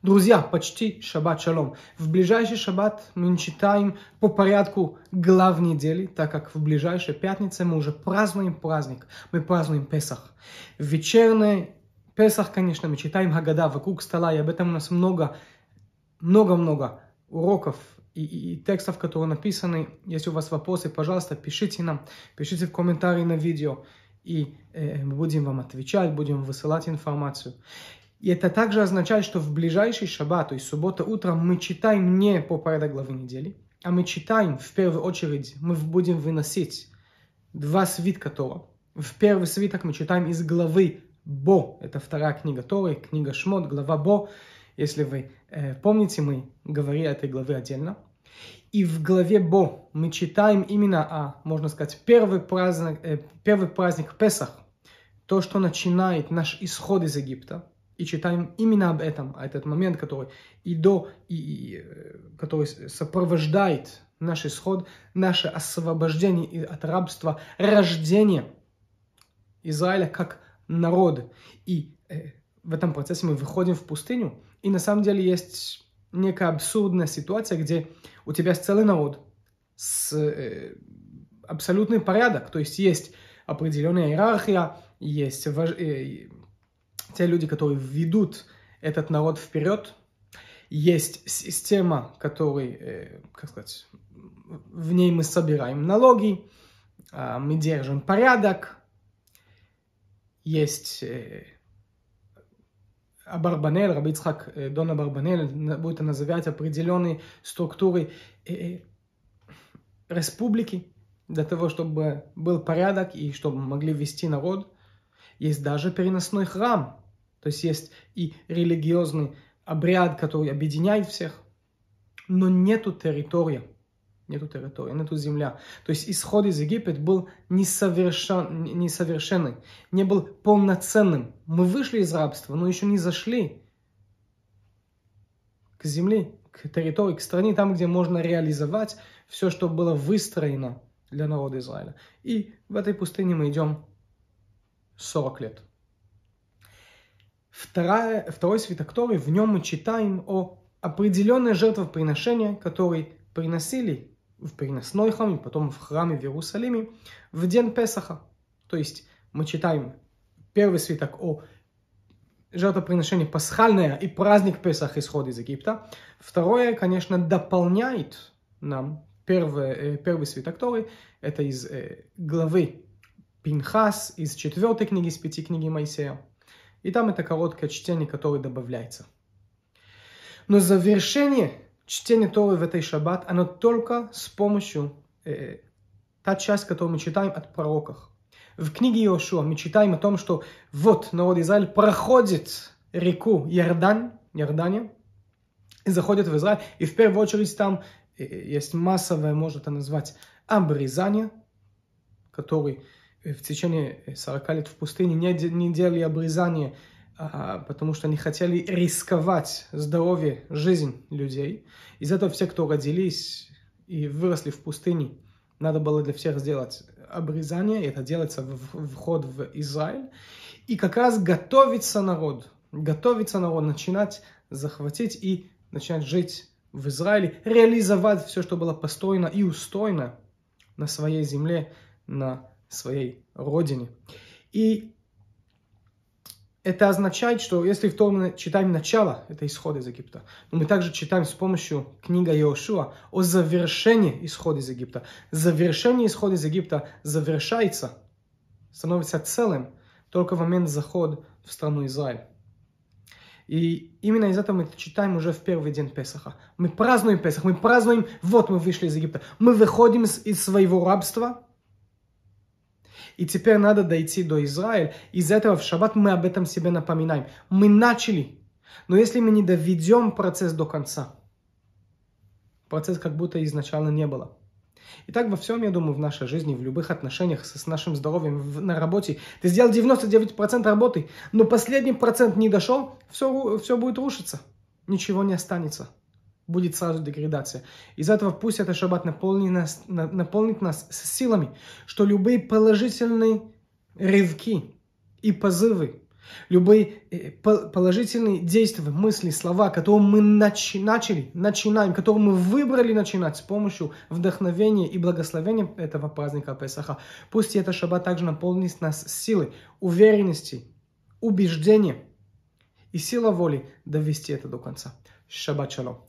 Друзья, почти шаббат шалом. В ближайший шаббат мы читаем по порядку глав недели, так как в ближайшей пятнице мы уже празднуем праздник. Мы празднуем Песах. Вечерний Песах, конечно, мы читаем Хагада вокруг стола, и об этом у нас много, много-много уроков и, и, и текстов, которые написаны. Если у вас вопросы, пожалуйста, пишите нам, пишите в комментарии на видео, и э, мы будем вам отвечать, будем высылать информацию. И это также означает, что в ближайший шаббат, то есть суббота утром, мы читаем не по порядок главы недели, а мы читаем в первую очередь, мы будем выносить два свитка Тора. В первый свиток мы читаем из главы Бо. Это вторая книга Торы, книга Шмот, глава Бо. Если вы э, помните, мы говорили этой главе отдельно. И в главе Бо мы читаем именно о, можно сказать, первый праздник, э, первый праздник Песах. То, что начинает наш исход из Египта – и читаем именно об этом, а этот момент, который и до, и, и э, который сопровождает наш исход, наше освобождение от рабства, рождение Израиля как народа. И э, в этом процессе мы выходим в пустыню, и на самом деле есть некая абсурдная ситуация, где у тебя есть целый народ с э, абсолютный порядок, то есть есть определенная иерархия, есть вож... э, те люди, которые ведут этот народ вперед. Есть система, которой, э, как сказать, в ней мы собираем налоги, э, мы держим порядок. Есть э, Абарбанель, Рабицхак э, Дон Абарбанель будет называть определенные структуры республики для того, чтобы был порядок и чтобы могли вести народ. Есть даже переносной храм, то есть есть и религиозный обряд, который объединяет всех, но нету территории. Нету территории, нету земля. То есть исход из Египта был несовершен, несовершенный, не был полноценным. Мы вышли из рабства, но еще не зашли к земле, к территории, к стране, там, где можно реализовать все, что было выстроено для народа Израиля. И в этой пустыне мы идем 40 лет. Вторая, второй свиток Торы, в нем мы читаем о определенной жертвоприношении, которые приносили в переносной храме, потом в храме в Иерусалиме в день Песаха. То есть мы читаем первый свиток о жертвоприношении пасхальное и праздник Песах исход из Египта. Второе, конечно, дополняет нам первый, э, первый свиток Торы. Это из э, главы Пинхас, из четвертой книги, из пяти книги Моисея. И там это короткое чтение, которое добавляется. Но завершение чтения Торы в этой шаббат, оно только с помощью э, та часть, которую мы читаем от пророков. В книге Иошуа мы читаем о том, что вот народ Израиль проходит реку Иордан, Иордания, и заходит в Израиль, и в первую очередь там э, есть массовое, можно это назвать, обрезание, который в течение 40 лет в пустыне не, не делали обрезание, а, потому что они хотели рисковать здоровье, жизнь людей. Из этого все, кто родились и выросли в пустыне, надо было для всех сделать обрезание, это делается в вход в Израиль. И как раз готовится народ, готовится народ начинать захватить и начинать жить в Израиле, реализовать все, что было построено и устроено на своей земле, на своей родине. И это означает, что если в том читаем начало, это исход из Египта, но мы также читаем с помощью книги Иошуа о завершении исхода из Египта. Завершение исхода из Египта завершается, становится целым только в момент захода в страну Израиль. И именно из этого мы читаем уже в первый день Песаха. Мы празднуем Песах, мы празднуем, вот мы вышли из Египта. Мы выходим из своего рабства – и теперь надо дойти до Израиля. Из этого в шаббат мы об этом себе напоминаем. Мы начали, но если мы не доведем процесс до конца, процесс как будто изначально не было. И так во всем, я думаю, в нашей жизни, в любых отношениях с нашим здоровьем, в, на работе. Ты сделал 99% работы, но последний процент не дошел, все, все будет рушиться. Ничего не останется будет сразу деградация. Из этого пусть этот шаббат наполнит нас, наполнит нас силами, что любые положительные рывки и позывы, любые э, положительные действия, мысли, слова, которые мы начи- начали, начинаем, которые мы выбрали начинать с помощью вдохновения и благословения этого праздника Песаха. Пусть это шаббат также наполнит нас силой, уверенности, убеждения и сила воли довести это до конца. Шаббат шалом.